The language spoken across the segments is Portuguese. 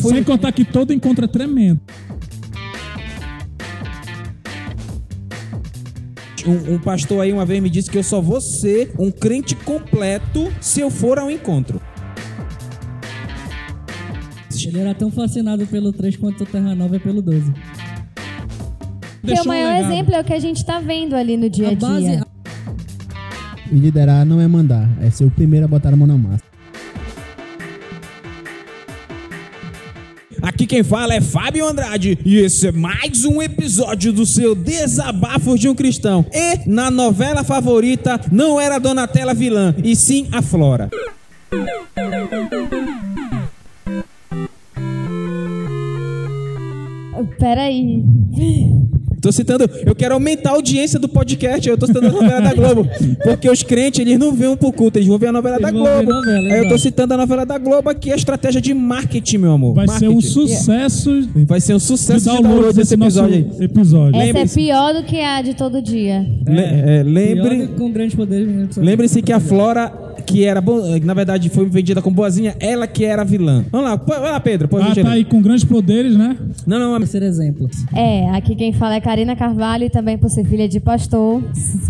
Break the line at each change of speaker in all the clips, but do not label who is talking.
Sem contar que todo encontro é tremendo.
Um, um pastor aí uma vez me disse que eu só vou ser um crente completo se eu for ao encontro.
Ele era tão fascinado pelo 3 quanto o Terra Nova é pelo 12.
Porque o
um
maior
legado.
exemplo é o que a gente tá vendo ali no dia a
A base,
dia.
E liderar não é mandar, é ser o primeiro a botar a mão na massa.
Quem fala é Fábio Andrade e esse é mais um episódio do seu Desabafos de um Cristão. E na novela favorita não era a Donatella vilã, e sim a Flora.
Peraí.
Tô citando, eu quero aumentar a audiência do podcast, eu tô citando a novela da Globo. Porque os crentes, eles não vêm pro culto, eles vão ver a novela da
Eles ver
Globo.
novela,
Aí eu tô
exato.
citando a novela da Globo aqui, a estratégia de marketing, meu amor.
Vai ser um
Marketing.
sucesso
Vai ser um sucesso de
download
download
desse
episódio aí.
episódio.
Essa é pior do que a de todo dia.
Le- é, lembre,
Pior com grandes poderes. né?
Lembre-se que a Flora, que era, bo- na verdade, foi vendida como boazinha, ela que era a vilã. Vamos lá, vai lá, Pedro. Pô,
Ah, tá aí com grandes poderes, né?
Não, não,
Terceiro exemplo.
É, aqui quem fala é Karina Carvalho e também por ser filha de pastor,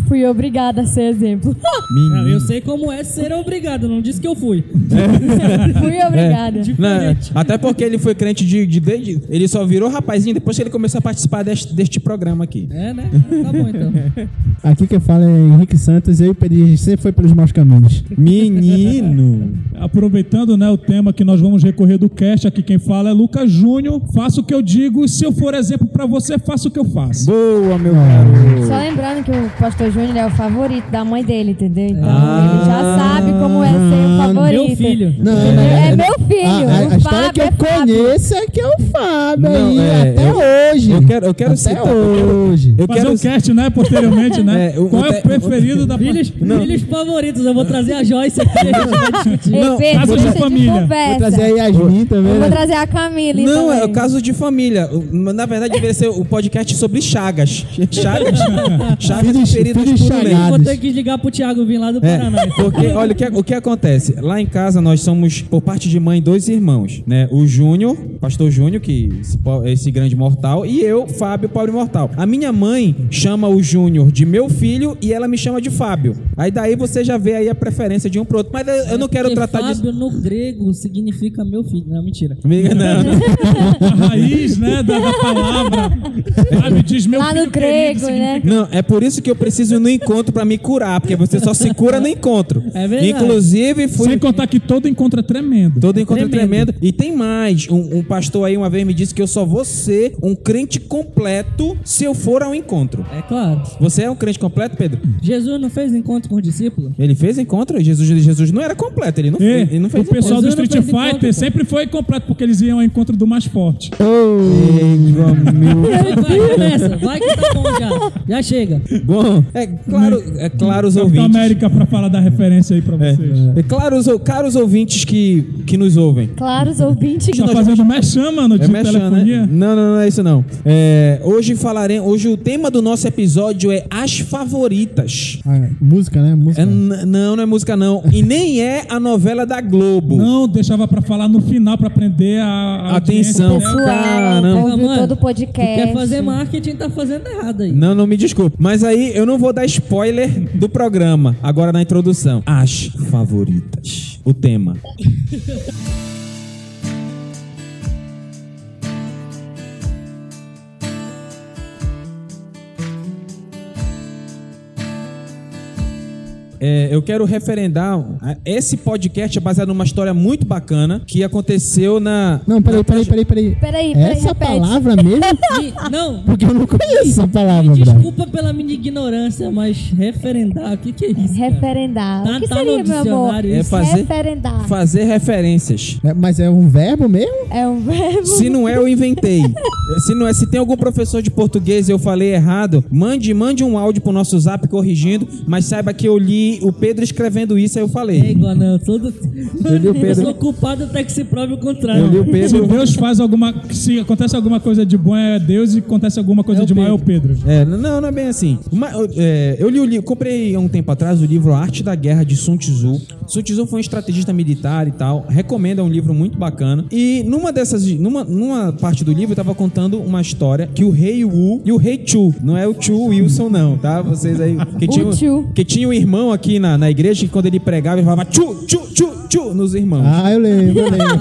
fui obrigada a ser exemplo.
Ah, eu sei como é ser obrigado, não disse que eu fui.
fui obrigada.
Não, até porque ele foi crente de, de, desde- Ele só virou rapazinho depois que ele começou a participar deste, deste programa aqui.
É, né? Tá bom então.
Aqui quem fala é Henrique Santos, eu e o Pedro a gente sempre foi pelos maus caminhos.
Menino!
Aproveitando né, o tema que nós vamos recorrer do cast, aqui quem fala é Lucas Júnior. Faça o que eu digo e se eu for exemplo pra você, faça o que eu faço.
Boa, meu garoto!
Só lembrando que o pastor Júnior é o favorito da mãe dele, entendeu? Então
Ah.
ele já sabe como é ser o favorito.
Meu filho.
Não,
É meu filho.
A, a- a
o
história que eu
é
conheço é que é o Fábio
Não,
aí,
é,
até
eu-
hoje.
Eu quero, eu quero
até
citar.
hoje.
Eu
Fazer
quero.
um cast, né, posteriormente, né?
É, o-
Qual é o preferido da
Filhos, filhos favoritos, eu vou trazer a Joyce aqui.
Ei,
Não,
Pedro,
caso de família. Vou
conversa.
Vou trazer a Yasmin também.
Eu vou
né?
trazer a Camila
Não,
também.
é o caso de família. Na verdade, deveria ser o podcast sobre Chagas. Chagas? Chagas
Filhos-
feridas
filhos
por um mês.
chagados.
Vou ter que ligar pro Thiago vir lá do
É,
Paraná.
porque, olha, o que, o que acontece? Lá em casa nós somos, por parte de mãe, dois irmãos, né? O Júnior, pastor Júnior, que po- esse grande mortal, e eu, Fábio, pobre mortal. A minha mãe chama o Júnior de meu filho e ela me chama de Fábio. Aí daí você já vê aí a preferência de um pro outro. Mas eu, eu não quero
Porque
tratar disso.
Fábio no grego significa meu filho. Não, mentira.
Amiga, Não.
A raiz, né, da, da palavra. Sabe, diz meu
Lá
filho
no
querido,
grego, né?
Não, é por isso que eu preciso ir no encontro pra me curar, porque você só se cura no encontro.
É verdade.
Inclusive, fui.
Sem contar que todo encontro é tremendo.
Todo encontro é
tremendo.
tremendo. E tem mais. Um, um pastor aí uma vez me disse que eu só vou ser um crente completo se eu for ao encontro.
É claro.
Você é um crente completo, Pedro?
Jesus não fez encontro com os discípulos?
Ele fez encontro? Jesus, Jesus não era completo, ele não,
E
ele não fez
o pessoal do Street Fighter sempre foi completo porque eles iam ao encontro do mais forte.
Vai, vai, começa. Vai que tá bom já. Já chega.
Bom, é claro, é claro os
Capitão
ouvintes.
América pra falar da referência aí pra vocês.
É claro os, caros ouvintes que, que nos ouvem.
Claro, os ouvintes.
Tá fazendo merchan, mano, de
É mexendo,
telefonia?
né? Não, não, não é isso não. É, hoje falaremos. Hoje o tema do nosso episódio é as favoritas.
Ah, música, né? Música.
É, não, não é música não. E nem é a novela da Globo.
Não, deixava pra falar no final pra aprender a, a
Atenção.
né?
Pessoal,
Caramba.
ouviu
Mano,
todo o
Tu
podcast.
quer fazer marketing, tá fazendo errado aí.
Não, não me desculpe. Mas aí eu não vou dar spoiler do programa. Agora na introdução. As favoritas. O tema. É, eu quero referendar. Esse podcast é baseado numa história muito bacana que aconteceu na.
Não, peraí, peraí, peraí, peraí.
Peraí, peraí,
Essa
repete.
palavra mesmo?
E- não,
Porque eu não conheço essa palavra,
me desculpa pela minha ignorância, mas referendar, o que, que é isso? cara?
Referendar.
Tá-
o que
tá no
seria, meu amor?
dicionário
É
isso?
fazer,
Referendar.
fazer referências.
É, mas é um verbo mesmo?
É um verbo.
Se não é, eu inventei. Se não é, se tem algum professor de português e eu falei errado, mande, mande um áudio pro nosso zap corrigindo, mas saiba que eu li o Pedro escrevendo isso, aí eu
É
falei.
igual, não. Todo...
Eu li o
Eu
Pedro.
sou culpado até que se prove o contrário.
Eu li o
Se
Pedro.
Deus faz alguma. Se acontece alguma coisa de bom é Deus e acontece alguma coisa
É
de mal é o Pedro.
É, não, não é bem assim. Uma- é, eu li o livro, comprei há um tempo atrás o livro Arte da Guerra de Sun Tzu. Sun Tzu foi um estrategista militar e tal. Recomendo, é um livro muito bacana. E numa dessas, numa, numa parte do livro, eu tava contando uma história que o rei Wu e o rei Chu, não é o Chu Wilson, não, tá? Vocês aí. Que
O
tinha,
Chu.
que tinha um irmão aqui na, na igreja que quando ele pregava, ele falava Chu, Chu, Chu, Chu nos irmãos.
Ah, eu lembro, eu lembro.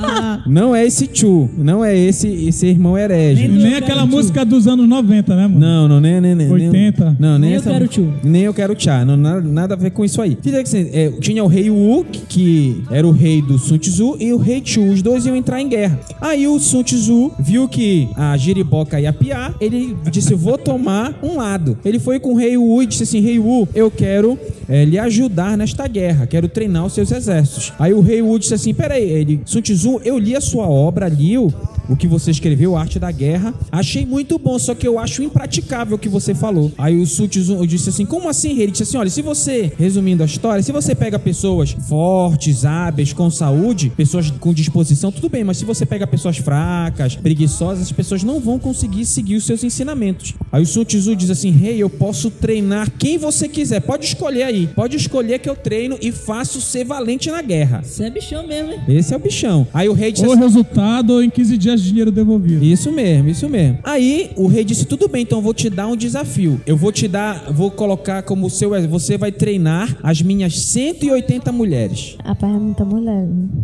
Não é esse Chu, não é esse, esse irmão herege.
Nem
Nem aquela música dos anos 90, né, mano?
Não, não, nem, nem, nem.
80.
Nem, não, nem,
Nem eu
essa-
quero tchu.
Nem eu quero tchá. Não, nada, nada a ver com isso aí. Assim, é, tinha o rei Wu, que, que era o rei do Sun Tzu, e o rei Chu. Os dois iam entrar em guerra. Aí o Sun Tzu viu que a giriboca ia piar, ele disse, vou tomar um lado. Ele foi com o rei Wu e disse assim, rei Wu, eu quero é, lhe ajudar nesta guerra, quero treinar os seus exércitos. Aí o rei Wu disse assim, peraí, ele, Sun Tzu, eu li a sua obra, li o, o que você escreveu, Arte da Guerra. Achei muito bom, só que eu acho impraticável o que você falou. Aí o eu disse assim: Como assim? Ele disse assim: Olha, se você, resumindo a história, se você pega pessoas fortes, hábeis, com saúde, pessoas com disposição, tudo bem, mas se você pega pessoas fracas, preguiçosas, as pessoas não vão conseguir seguir os seus ensinamentos. Aí o Sun Tzu diz assim: Rei, eu posso treinar quem você quiser, pode escolher aí, pode escolher que eu treino e faço ser valente na guerra.
Você é bichão mesmo, hein?
Esse é o bichão. Aí o rei disse
O
assim,
resultado em 15 dias dinheiro devolvido.
isso mesmo, isso mesmo. Aí o rei disse: tudo bem, então eu vou te dar um desafio. Eu vou te dar, vou colocar como seu. Você vai treinar as minhas 180 mulheres.
Rapaz, é muita mulher. viu?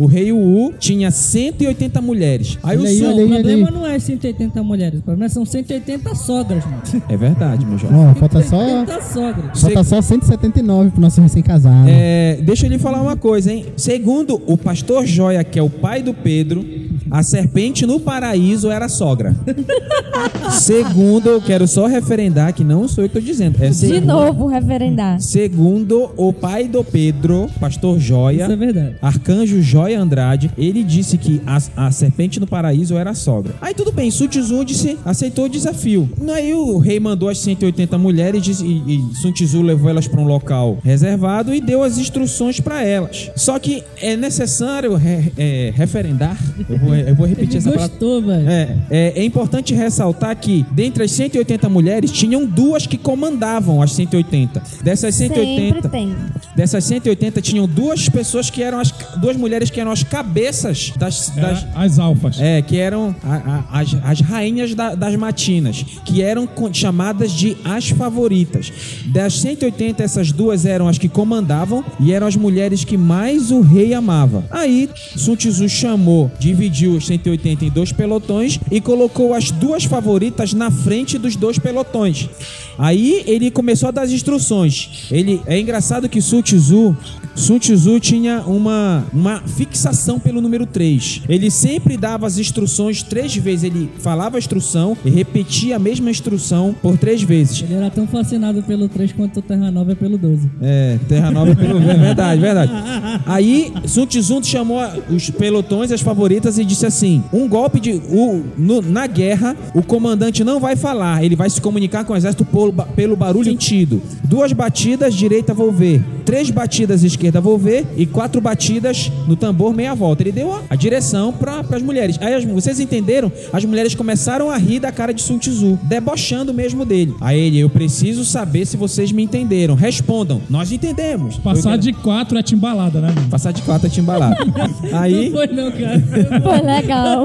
O rei Wu tinha 180 mulheres. Aí o
Olha aí,
Sun.
olha
O
aí, olha
problema não é 180 mulheres, o problema são 180 sogras, mano.
É verdade, meu jovem.
Ó, falta só,
180 sogras.
falta só 179 pro nosso recém-casado.
É, deixa eu lhe falar uma coisa, hein? Segundo o pastor Joia, que é o pai do Pedro, a serpente no paraíso era sogra. Segundo, eu quero só referendar que não sou eu que estou dizendo. É
De
segundo,
novo, referendar.
Segundo o pai do Pedro, pastor Joia,
Isso é verdade.
Arcanjo Joia Andrade, ele disse que a, a serpente no paraíso era a sogra. Aí tudo bem, Sun Tzu disse, aceitou o desafio. Aí o rei mandou as 180 mulheres disse- e, e Sun Tzu levou elas para um local reservado e deu as instruções para elas. Só que é necessário re- é, referendar, eu vou, eu vou repetir
Ele
essa palavra.
gostou, velho.
É, é, é importante ressaltar que dentre as 180 mulheres tinham duas que comandavam as 180. Dessas 180,
Sempre tem.
Dessas 180 tinham duas pessoas que eram as duas mulheres que eram as cabeças das, das
Era as alfas.
é, que eram a- a- as, as rainhas da- das matinas, que eram chamadas de as favoritas. Das 180, essas duas eram as que comandavam e eram as mulheres que mais o rei amava. Aí, Sun Tzu chamou, dividiu os 180 em dois pelotões e colocou as duas favoritas na frente dos dois pelotões. Aí ele começou a dar as instruções. Ele é engraçado que Sun Tzu, Sun Tzu tinha uma, uma fixação pelo número 3. Ele sempre dava as instruções três vezes. Ele falava a instrução e repetia a mesma instrução por três vezes.
Ele era tão fascinado pelo 3 quanto o Terra Nova é pelo 12.
É, Terra Nova pelo. É verdade, verdade. Aí Sun Tzu chamou os pelotões, as favoritas, e disse assim: um golpe de. O, no- na guerra, o comandante não vai falar, ele vai se comunicar com o exército pelo, pelo barulho sentido. Duas batidas, direita volver. Três batidas, esquerda volver. E quatro batidas no tambor, meia volta. Ele deu a, a direção para as mulheres. Aí as- vocês entenderam? As mulheres começaram a rir da cara de Sun Tzu, debochando mesmo dele. Aí ele, eu preciso saber se vocês me entenderam. Respondam, nós entendemos.
Passar de quatro é timbalada, né, mano?
Passar de quatro é timbalado. Aí,
Não foi não, cara.
Foi legal.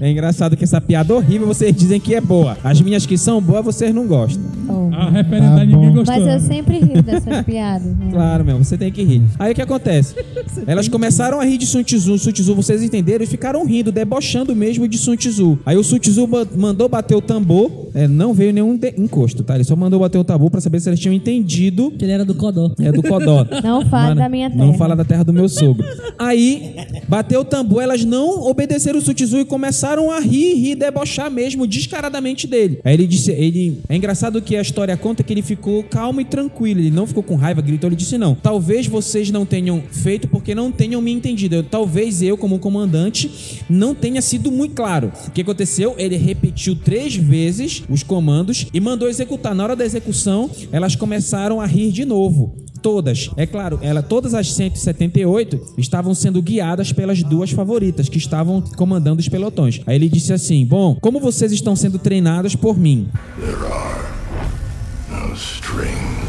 é engraçado que essa piada horrível vocês dizem que é boa. As minhas que são boas, vocês não gostam.
Oh.
A referendar
Tá
ninguém gostou.
Mas eu sempre rio dessas piadas. né?
Claro, meu, você tem que rir. Aí o que acontece? Elas começaram a rir de Sun Tzu. Sun Tzu, vocês entenderam? E ficaram rindo, debochando mesmo de Sun Tzu. Aí o Sun Tzu ma- mandou bater o tambor é, não veio nenhum de- encosto, tá? Ele só mandou bater o tabu pra saber se eles tinham entendido
Que ele era do Codó.
é do Codó.
Não fale
Mano,
da minha terra.
Não fala da terra do meu sogro. Aí, bateu o tambor, elas não obedeceram o Sutizu e começaram a rir, rir, debochar mesmo, descaradamente dele. Aí ele disse, ele... É engraçado que a história conta que ele ficou calmo e tranquilo, ele não ficou com raiva, gritou, ele disse, não, talvez vocês não tenham feito porque não tenham me entendido. Eu- talvez eu, como comandante, não tenha sido muito claro. O que aconteceu? Ele repetiu três vezes os comandos e mandou executar. Na hora da execução, elas começaram a rir de novo. Todas. É claro, ela, todas as 178 estavam sendo guiadas pelas duas favoritas que estavam comandando os pelotões. Aí ele disse assim: Bom, como vocês estão sendo treinadas por mim,
No strings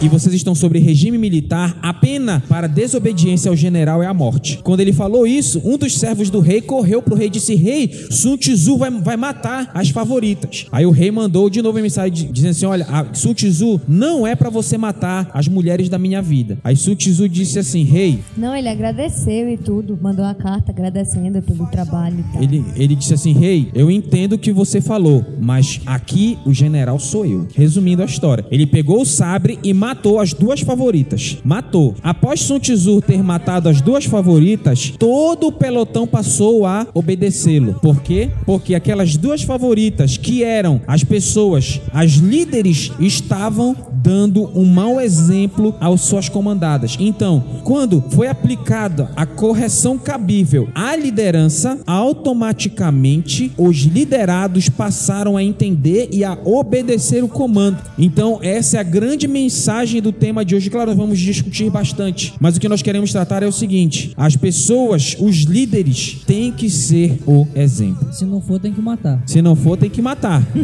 e vocês estão sobre regime militar, a pena para desobediência ao general é a morte. Quando ele falou isso, um dos servos do rei correu pro rei e disse: Rei, Sun Tzu vai, vai matar as favoritas. Aí o rei mandou de novo a mensagem di- dizendo assim: Olha, a Sun Tzu não é para você matar as mulheres da minha vida. Aí Sun Tzu disse assim: Rei,
Não, ele agradeceu e tudo. Mandou uma carta agradecendo pelo trabalho e tal.
Ele, ele disse assim: Rei, eu entendo o que você falou, mas aqui o general sou eu. Resumindo a história, ele pegou o sabre e matou as duas favoritas. Matou. Após Sun Tzu ter matado as duas favoritas, todo o pelotão passou a obedecê-lo. Por quê? Porque aquelas duas favoritas, que eram as pessoas, as líderes, estavam dando um mau exemplo às suas comandadas. Então, quando foi aplicada a correção cabível à liderança, automaticamente os liderados passaram a entender e a obedecer o comando. Então, essa é a grande mensagem do tema de hoje. Claro, nós vamos discutir bastante, mas o que nós queremos tratar é o seguinte: as pessoas, os líderes, têm que ser o exemplo.
Se não for, tem que matar.
Se não for, tem que matar.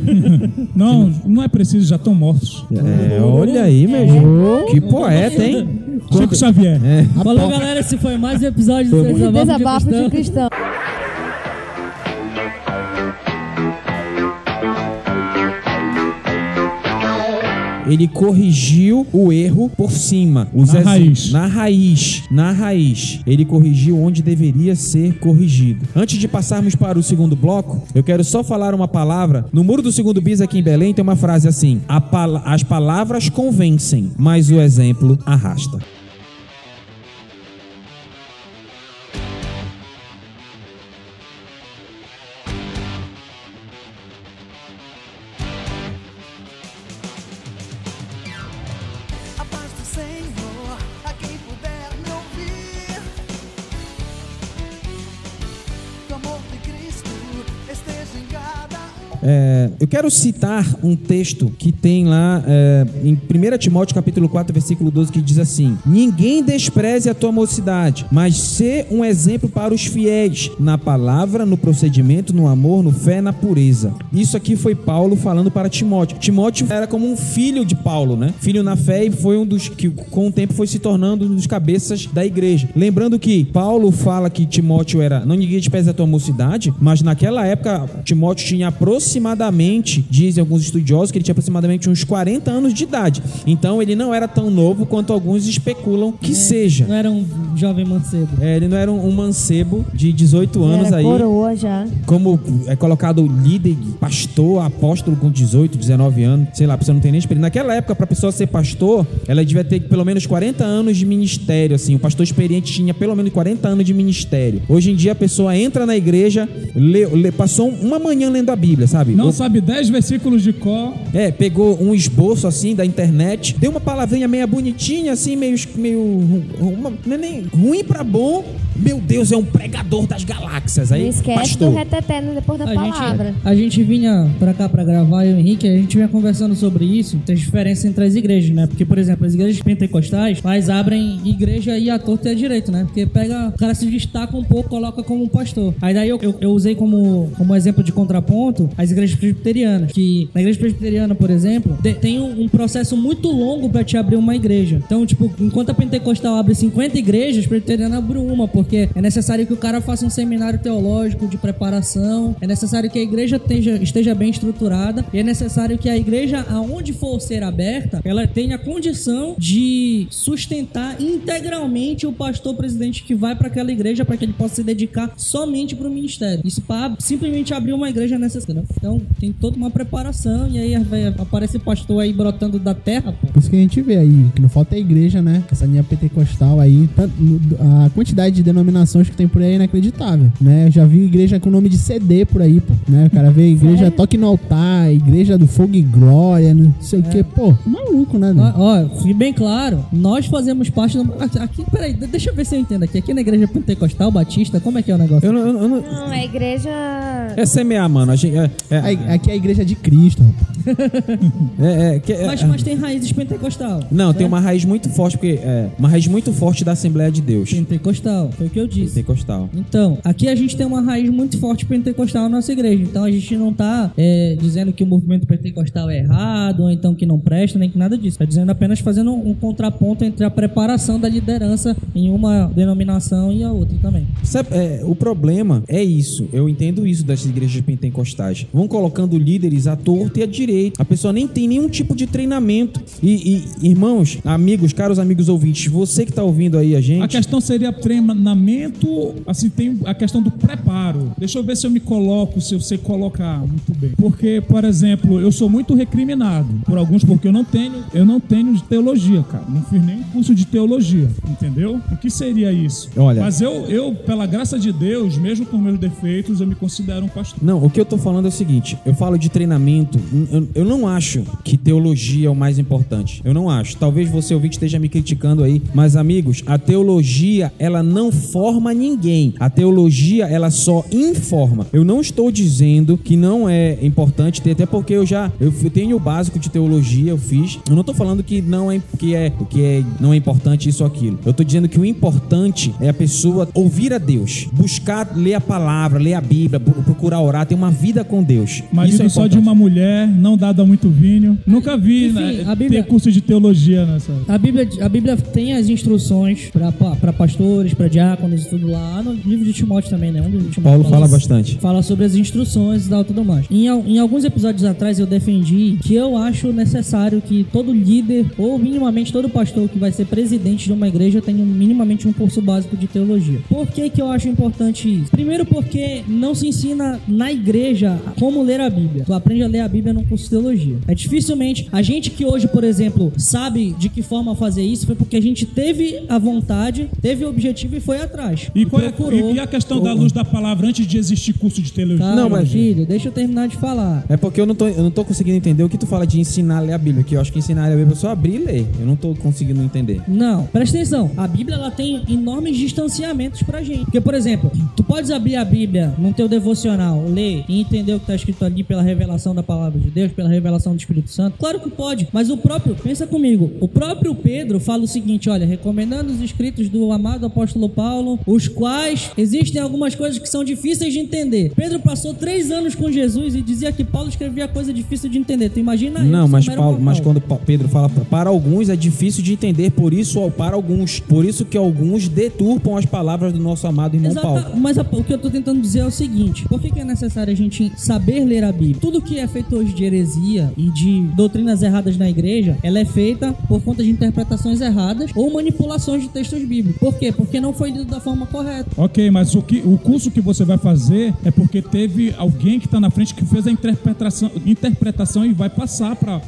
Não, não é preciso, já estão mortos.
É, olha aí, meu irmão. Que poeta, hein?
Chico Xavier.
É.
Falou, galera, esse foi mais um episódio do Desabafo,
Desabafo
de
de
Cristão.
Ele corrigiu o erro por cima. Os
Na
ex-
raiz.
Na raiz. Na raiz. Ele corrigiu onde deveria ser corrigido. Antes de passarmos para o segundo bloco, eu quero só falar uma palavra. No muro do segundo bis aqui em Belém tem uma frase assim: "A pala- As palavras convencem, mas o exemplo arrasta.
A
É, eu quero citar um texto que tem lá é, em 1 Timóteo capítulo 4, versículo 12, que diz assim: Ninguém despreze a tua mocidade, mas sê um exemplo para os fiéis, na palavra, no procedimento, no amor, no fé, na pureza. Isso aqui foi Paulo falando para Timóteo. Timóteo era como um filho de Paulo, né? Filho na fé e foi um dos que com o tempo foi se tornando um dos cabeças da igreja. Lembrando que Paulo fala que Timóteo era, não ninguém despreze a tua mocidade, mas naquela época Timóteo tinha aproximadamente, dizem alguns estudiosos, que ele tinha aproximadamente uns 40 anos de idade. Então ele não era tão novo quanto alguns especulam que seja.
Não era um jovem mancebo.
É, ele não era um, um mancebo de 18 anos
Era
aí
coroa já.
como é colocado líder, pastor, apóstolo com 18, 19 anos, sei lá, a pessoa não tem nem experiência. Naquela época, para pessoa ser pastor, ela devia ter pelo menos 40 anos de ministério, assim. O pastor experiente tinha pelo menos 40 anos de ministério. Hoje em dia, a pessoa entra na igreja, lê- lê- passou uma manhã lendo a Bíblia, sabe?
Não
Ou-
sabe 10 versículos de cor.
é, pegou um esboço assim da internet, deu uma palavrinha meio bonitinha, assim, meio. meio uma- não é nem ruim pra bom. Meu Deus, é um pregador das galáxias. Aí,
Não esquece
pastor.
do reteté depois da
A
palavra.
gente, a gente vinha pra cá pra gravar, eu e o Henrique, a gente vinha conversando sobre isso, tem diferença entre as igrejas, né? Porque, por exemplo, as igrejas pentecostais, elas abrem igreja e a torta e a direito, né? Porque pega, o cara se destaca um pouco, coloca como um pastor. Aí daí eu, eu, eu usei como, como exemplo de contraponto as igrejas presbiterianas, que na igreja presbiteriana, por exemplo, te- tem um, um processo muito longo pra te abrir uma igreja. Então, tipo, enquanto a pentecostal abre 50 igrejas, a presbiteriana abre uma, porque é necessário que o cara faça um seminário teológico de preparação, é necessário que a igreja esteja, esteja bem estruturada, e é necessário que a igreja, aonde for ser aberta, ela tenha condição de sustentar integralmente o pastor presidente que vai para aquela igreja para que ele possa se dedicar somente para o ministério. Isso para simplesmente abrir uma igreja nessa entendeu? Então tem toda uma preparação e aí aparece pastor aí brotando da terra, pô.
Por isso que a gente vê aí, que não falta a igreja, né? Essa linha pentecostal aí, tá- a quantidade de denominações que tem por aí é inacreditável, né? Eu já vi igreja com nome de CD por aí, pô, né? O cara vê igreja
Sério?
Toque no Altar, igreja do Fogo e Glória, não sei o que, pô, maluco, né? né?
Ó, ó, fique bem claro, nós fazemos parte do. Aqui, aqui, peraí, de- deixa eu ver se eu entendo aqui. Aqui na igreja pentecostal, batista, como é que é o negócio?
Eu não, eu não- eu não-
Não, a igreja.
é semear, mano. A gente, é, é,
Aí, Aqui é a igreja de Cristo, rapaz.
é- é- que- é-
Mas, mas tem raízes pentecostal.
Não, tem
né?
uma raiz muito forte, porque é uma raiz muito forte da Assembleia de Deus.
Pentecostal, foi o que eu disse.
Pentecostal.
Então, aqui a gente tem uma raiz muito forte pentecostal na nossa igreja. Então a gente não tá é, dizendo que o movimento pentecostal é errado, ou então que não presta, nem que nada disso. Tá dizendo apenas fazendo um contraponto entre a preparação da liderança em uma denominação e a outra também.
Sabe, é, o problema é isso. Eu entendo isso das igrejas pentecostais. Vão colocando líderes à torta e à direita. A pessoa nem tem nenhum tipo de treinamento. E, e, irmãos, amigos, caros amigos ouvintes, você que tá ouvindo aí a
A
gente.
questão seria treinamento, assim, tem a questão do preparo. Deixa eu ver se eu me coloco, se eu sei colocar muito bem. Porque, por exemplo, eu sou muito recriminado por alguns, porque eu não tenho, eu não tenho teologia, cara. Não fiz nenhum curso de teologia, entendeu? O que seria isso?
Olha.
Mas eu, eu, pela graça de Deus, mesmo com meus defeitos, eu me considero um pastor.
Não, o que eu tô falando é o seguinte: eu falo de treinamento. Eu, não acho que teologia é o mais importante. Eu não acho. Talvez você ouvinte esteja me criticando aí, mas amigos, a teologia ela não forma ninguém. A teologia ela só informa. Eu não estou dizendo que não é importante ter, até porque eu já eu tenho o básico de teologia, eu fiz. Eu não tô falando que não é que é que é não é importante isso ou aquilo. Eu tô dizendo que o importante é a pessoa ouvir a Deus, buscar ler a palavra, ler a Bíblia, procurar orar, ter uma vida com Deus.
Marido
isso é
só de uma mulher, não dado a muito vinho. Nunca vi
Enfim,
né,
a Bíblia-
ter curso de teologia nessa.
A Bíblia, a Bíblia tem as instruções para pastores, para diáconos e tudo lá. No livro de Timóteo também, né? Um livro de Timóteo
Paulo fala bastante.
Fala sobre as instruções e tal, tudo mais. Em, em alguns episódios atrás eu defendi que eu acho necessário que todo líder, ou minimamente todo pastor que vai ser presidente de uma igreja tenha minimamente um curso básico de teologia. Por que, que eu acho importante isso? Primeiro porque não se ensina na igreja como ler a Bíblia. Tu aprende a ler a Bíblia num curso de teologia. É dificilmente. A gente que hoje, por exemplo, sabe de que forma fazer isso foi porque a gente teve a vontade, teve o objetivo e foi atrás.
E, qual é-
procurou.
e- e a questão da luz da palavra antes de existir curso de teologia?
Calma,
Não, mas-
filho, deixa eu terminar de falar.
É porque eu não, tô, eu não tô conseguindo entender o que tu fala de ensinar a ler a Bíblia, que eu acho que ensinar a ler a Bíblia é só abrir e ler. Eu não tô conseguindo entender.
Não, presta atenção. A Bíblia ela tem enormes distanciamentos pra gente. Porque, por exemplo, tu podes abrir a Bíblia no teu devocional, ler e entender o que tá escrito ali pela revelação da palavra de Deus, pela revelação do Espírito Santo. Claro que pode, mas o próprio, pensa comigo, o próprio Pedro fala o seguinte: olha, recomendando os escritos do amado apóstolo Paulo, os quais existem algumas coisas que são difíceis de entender. Pedro passou três anos com Jesus e dizia que Paulo escrevia coisa difícil de entender. Tu imagina isso?
Não, mas, Paulo, mas quando Pedro fala para alguns é difícil de entender, por isso ó, para alguns, por isso que alguns deturpam as palavras do nosso amado irmão
Exata-
Paulo.
mas a- o que eu tô tentando dizer é o seguinte: por que, que é necessário a gente saber ler a Bíblia? Tudo que é feito hoje de heresia e de doutrinas erradas na igreja, ela é feita por conta de interpretações erradas ou manipulações de textos bíblicos. Por quê? Porque não foi lido da forma correta.
Ok, mas o, que, o curso que você vai fazer é porque teve alguém que está na frente que fez a interpretação, interpretação e vai passar para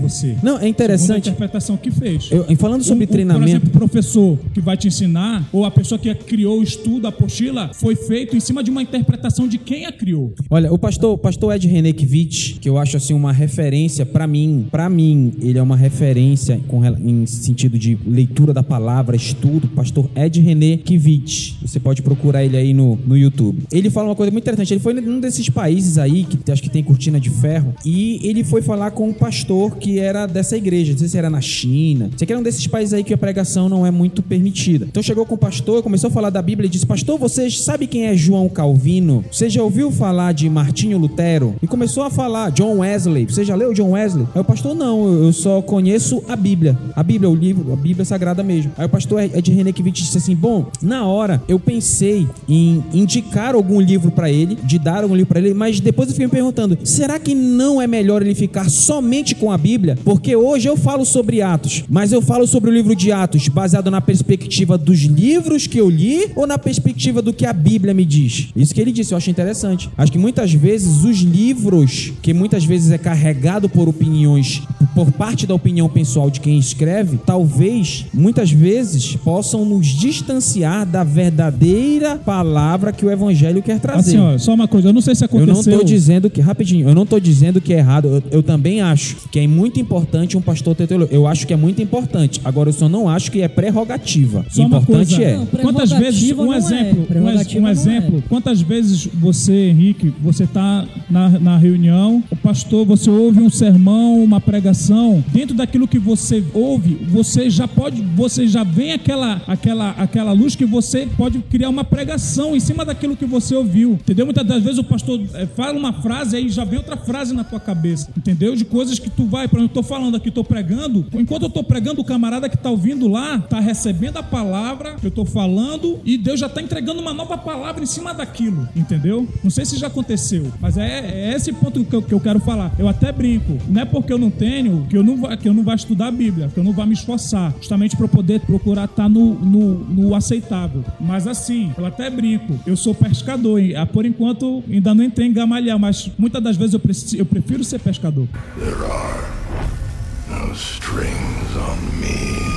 você.
Não, é
Segundo a
interessante.
interpretação que fez.
Eu, em falando sobre
O- o-
treinamento,
Por exemplo, o professor que vai te ensinar, ou a pessoa que criou o estudo, a apostila, foi feito em cima de uma interpretação de quem a criou.
Olha, o pastor, pastor Ed Renekiewicz, que eu acho assim uma referência pra mim, pra mim, ele é uma referência com, em sentido de leitura da palavra, estudo, pastor Ed Renekiewicz. Você pode procurar ele aí no, no YouTube. Ele fala uma coisa muito interessante, ele foi num desses países aí que acho que tem cortina de ferro e ele foi falar com um pastor que era dessa igreja, não sei se era na China, sei que era um desses países aí que a pregação não é muito permitida. Então chegou com o pastor, começou a falar da Bíblia e disse: "Pastor, você sabe quem é João Calvino? Você já ouviu falar de Martinho Lutero?" E começou a falar John Wesley. Você já leu John Wesley? Aí o pastor: "Não, eu só conheço a Bíblia. A Bíblia, o livro, a Bíblia sagrada mesmo." Aí o pastor Ed Renekiewicz disse assim: "Bom, na hora eu pensei em indicar algum livro pra ele, de dar algum livro pra ele, mas depois eu fiquei me perguntando: será que não é melhor ele ficar somente com a Bíblia? Porque hoje eu falo sobre Atos, mas eu falo sobre o livro de Atos baseado na perspectiva dos livros que eu li ou na perspectiva do que a Bíblia me diz? Isso que ele disse, eu acho interessante. Acho que muitas vezes os livros, que muitas vezes é carregado por opiniões, por parte da opinião pessoal de quem escreve, talvez, muitas vezes, possam nos distanciar da verdadeira palavra que o Evangelho quer trazer.
Assim, ó, só uma coisa, eu não sei se
Eu não
aconteceu.
tô dizendo que, rapidinho, eu não tô dizendo que é errado. Eu, eu também acho que é muito importante um pastor ter teologia. Eu acho que é muito importante. Agora, eu só não acho que é prerrogativa.
Só uma
importante
coisa,
é.
Não,
quantas vezes, um
é.
exemplo, um, ex-
Prerrogativa
um
é.
exemplo, quantas vezes você, Henrique, você tá na, na reunião, o pastor, você ouve um sermão, uma pregação, dentro daquilo que você ouve, você já pode, você já vem aquela, aquela, aquela luz que você pode criar uma pregação em cima daquilo que você ouviu, entendeu? Muitas das vezes o pastor eh, fala uma frase aí já vem outra frase na tua cabeça, entendeu? De coisas que tu vai, por exemplo, eu tô falando aqui, tô pregando, enquanto eu tô pregando, o camarada que tá ouvindo lá, tá recebendo a palavra que eu tô falando e Deus já tá entregando uma nova palavra em cima daquilo, entendeu? Não sei se já aconteceu, mas é, é esse ponto que eu, que eu quero falar. Eu até brinco, não é porque eu não tenho que eu não vá, que eu não vá estudar a Bíblia, que eu não vá me esforçar, justamente para poder procurar estar no, no, no aceitável. Mas assim, eu até brinco, eu sou pescador e ah, por enquanto ainda não entrei em gamalhar, mas muitas das vezes eu, preci- eu prefiro ser pescador.
There are no strings on me.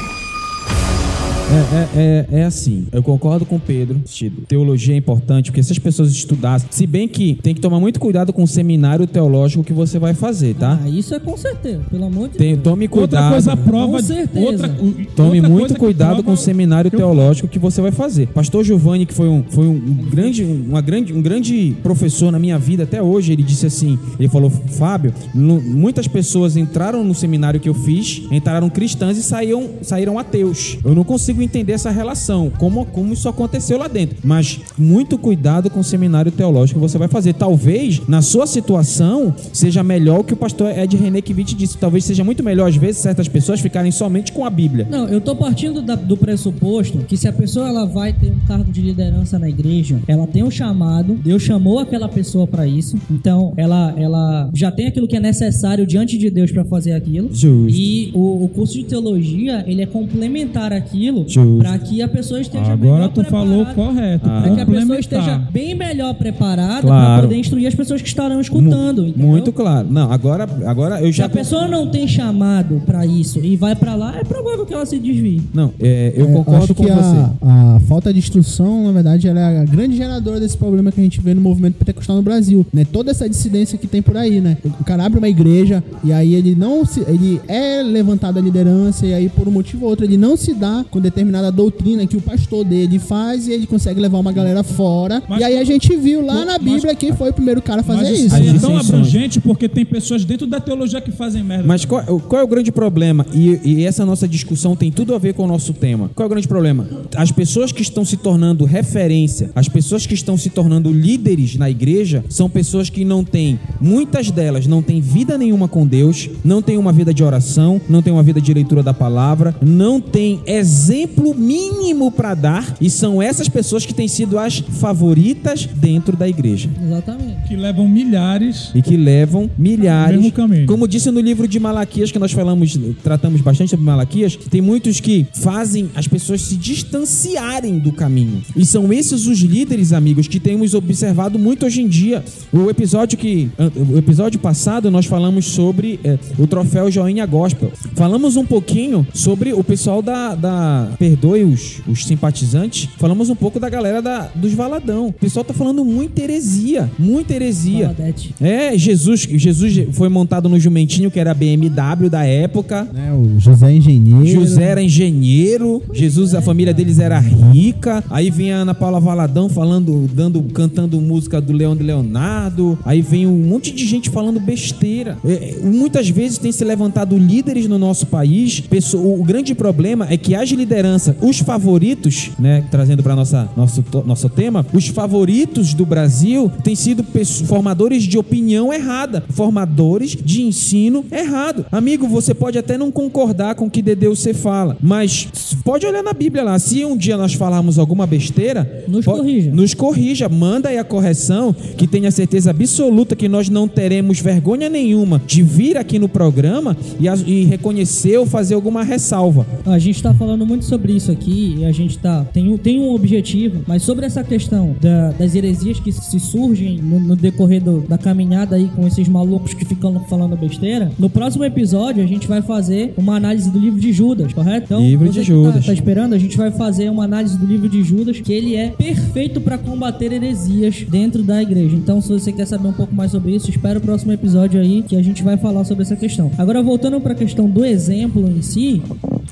É, é, é, é assim, eu concordo com o Pedro. Tido. Teologia é importante, porque se as pessoas estudassem, se bem que tem que tomar muito cuidado com o seminário teológico que você vai fazer, tá?
Ah, isso é com certeza, pelo amor de
Tem,
Deus.
tome
Outra
cuidado.
coisa, a prova.
Com certeza.
Outra,
Tome
outra
muito
coisa
cuidado
prova-
com o seminário
eu-
teológico que você vai fazer. Pastor Giovanni, que foi um, foi um grande, uma grande, um grande professor na minha vida até hoje, ele disse assim: ele falou, Fábio, muitas pessoas entraram no seminário que eu fiz, entraram cristãs e saíram, saíram ateus. Eu não consigo entender essa relação, como, como isso aconteceu lá dentro. Mas muito cuidado com o seminário teológico que você vai fazer. Talvez, na sua situação, seja melhor o que o pastor Ed Renekiewicz disse. Talvez seja muito melhor, às vezes, certas pessoas ficarem somente com a Bíblia.
Não, eu tô partindo da- do pressuposto que se a pessoa ela vai ter um cargo de liderança na igreja, ela tem um chamado, Deus chamou aquela pessoa pra isso, então ela, ela já tem aquilo que é necessário diante de Deus pra fazer aquilo.
Justo.
E o, o curso de teologia, ele é complementar aquilo
Justo.
pra que a pessoa esteja
Agora
melhor
tu falou correto.
Pra que a pessoa esteja bem melhor preparada pra
Claro.
poder instruir as pessoas que estarão escutando.
Mu-
entendeu?
Muito claro. Não, agora, agora eu
Se
já.
a pessoa não tem chamado pra isso e vai pra lá, é provável que ela se desvie.
Não, é, eu
É,
concordo
acho
com
que
você.
a, a falta de instrução, na verdade, ela é a grande geradora desse problema que a gente vê no movimento pentecostal no Brasil, né? Toda essa dissidência que tem por aí, né? O cara abre uma igreja e aí ele não se, ele é levantado à liderança e aí por um motivo ou outro ele não se dá com determinada doutrina que o pastor dele faz e ele consegue levar uma galera fora.
Mas
e aí a gente viu lá na
mas-
Bíblia quem foi o primeiro cara a fazer
Mas
isso.
aí é tão abrangente porque tem pessoas dentro da teologia que fazem merda.
Mas qual, qual é o grande problema? E, e essa nossa discussão tem tudo a ver com o nosso tema. Qual é o grande problema? As pessoas que estão se tornando referência, as pessoas que estão se tornando líderes na igreja, são pessoas que não têm, muitas delas não têm vida nenhuma com Deus, não têm uma vida de oração, não têm uma vida de leitura da palavra, não têm exemplo mínimo para dar, e são essas pessoas que têm sido as favoritas dentro da igreja.
Exatamente.
que levam milhares.
e que levam milhares.
Mesmo caminho.
Como disse no livro de Malaquias, que nós falamos, tratamos bastante sobre Malaquias, tem muitos que fazem as pessoas se distanciarem do caminho. E são esses os líderes, amigos, que temos observado muito hoje em dia. O episódio que o episódio passado nós falamos sobre eh, o troféu Joinha Gospel. Falamos um pouquinho sobre o pessoal da, da perdoe os, os simpatizantes. Falamos um pouco da galera da, dos Valadão. O pessoal tá falando muita heresia, muita heresia.
Valadete.
É, Jesus, Jesus foi montado no jumentinho que era a BMW da época.
Né, o José Engenheiro.
José era engenheiro, Jesus, a família deles era rica. Aí vem a Ana Paula Valadão falando, dando, cantando música do Leão de Leonardo. Aí vem um monte de gente falando besteira. É, muitas vezes tem se levantado líderes no nosso país. Pessoa- o grande problema é que as lideranças liderança. Os favoritos, né, trazendo para nossa nosso nosso tema, os favoritos do Brasil têm sido formadores de opinião errada, formadores de ensino errado. Amigo, você pode até não concordar com o que Dedeu você fala, mas pode olhar na Bíblia lá. Se um dia nós falarmos alguma besteira,
Nos corrija.
nos corrija, manda aí a correção, que tenha certeza absoluta que nós não teremos vergonha nenhuma de vir aqui no programa e, e reconhecer ou fazer alguma ressalva.
A gente tá falando muito sobre isso aqui e a gente tá tem, um- tem um objetivo, mas sobre essa questão da- das heresias que se surgem no, no decorrer do- da caminhada aí com esses malucos que ficam falando besteira, no próximo episódio a gente vai fazer uma análise do livro de Judas, correto? Então,
Livro de
que tá-
Judas.
Tá, esperando? A gente vai fazer uma análise do livro de Judas, que ele é perfeito para combater heresias dentro da igreja. Então, se você quer saber um pouco mais sobre isso, espera o próximo episódio aí que a gente vai falar sobre essa questão. Agora, voltando para a questão do exemplo em si,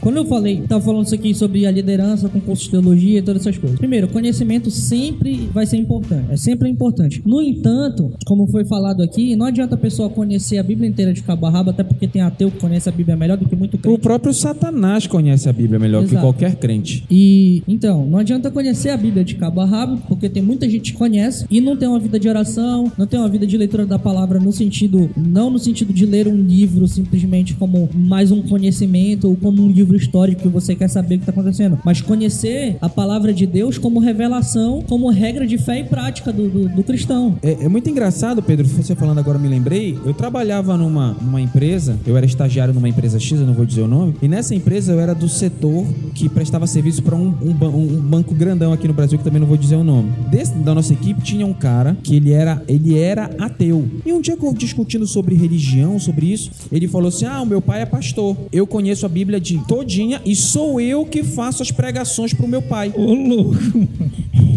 quando eu falei, tava falando isso aqui sobre a liderança, concurso de teologia e todas essas coisas. Primeiro, conhecimento sempre vai ser importante. É sempre importante. No entanto, como foi falado aqui, não adianta a pessoa conhecer a Bíblia inteira de cabo a rabo, até porque tem ateu que conhece a Bíblia melhor do que muito
O
crente.
próprio Satanás conhece a Bíblia melhor que
Exato.
qualquer crente.
E então, não adianta conhecer a Bíblia de cabo a rabo, porque tem muita gente que conhece e não tem uma vida de oração, não tem uma vida de leitura da palavra no sentido, não no sentido de ler um livro simplesmente como mais um conhecimento ou como um livro histórico que você quer saber o que está acontecendo, mas conhecer a palavra de Deus como revelação, como regra de fé e prática do, do, do cristão.
É, é muito engraçado, Pedro, você falando agora me lembrei. Eu trabalhava numa, numa empresa, eu era estagiário numa empresa X, eu não vou dizer o nome, e nessa empresa eu era do setor que prestava serviço para um, um um banco grandão aqui no Brasil, que também não vou dizer o nome. Desse, da nossa equipe tinha um cara que ele era, ele era ateu. E um dia discutindo sobre religião, sobre isso, ele falou assim: Ah, o meu pai é pastor. Eu conheço a Bíblia de todinha e sou eu que faço as pregações pro meu pai.
Ô, louco.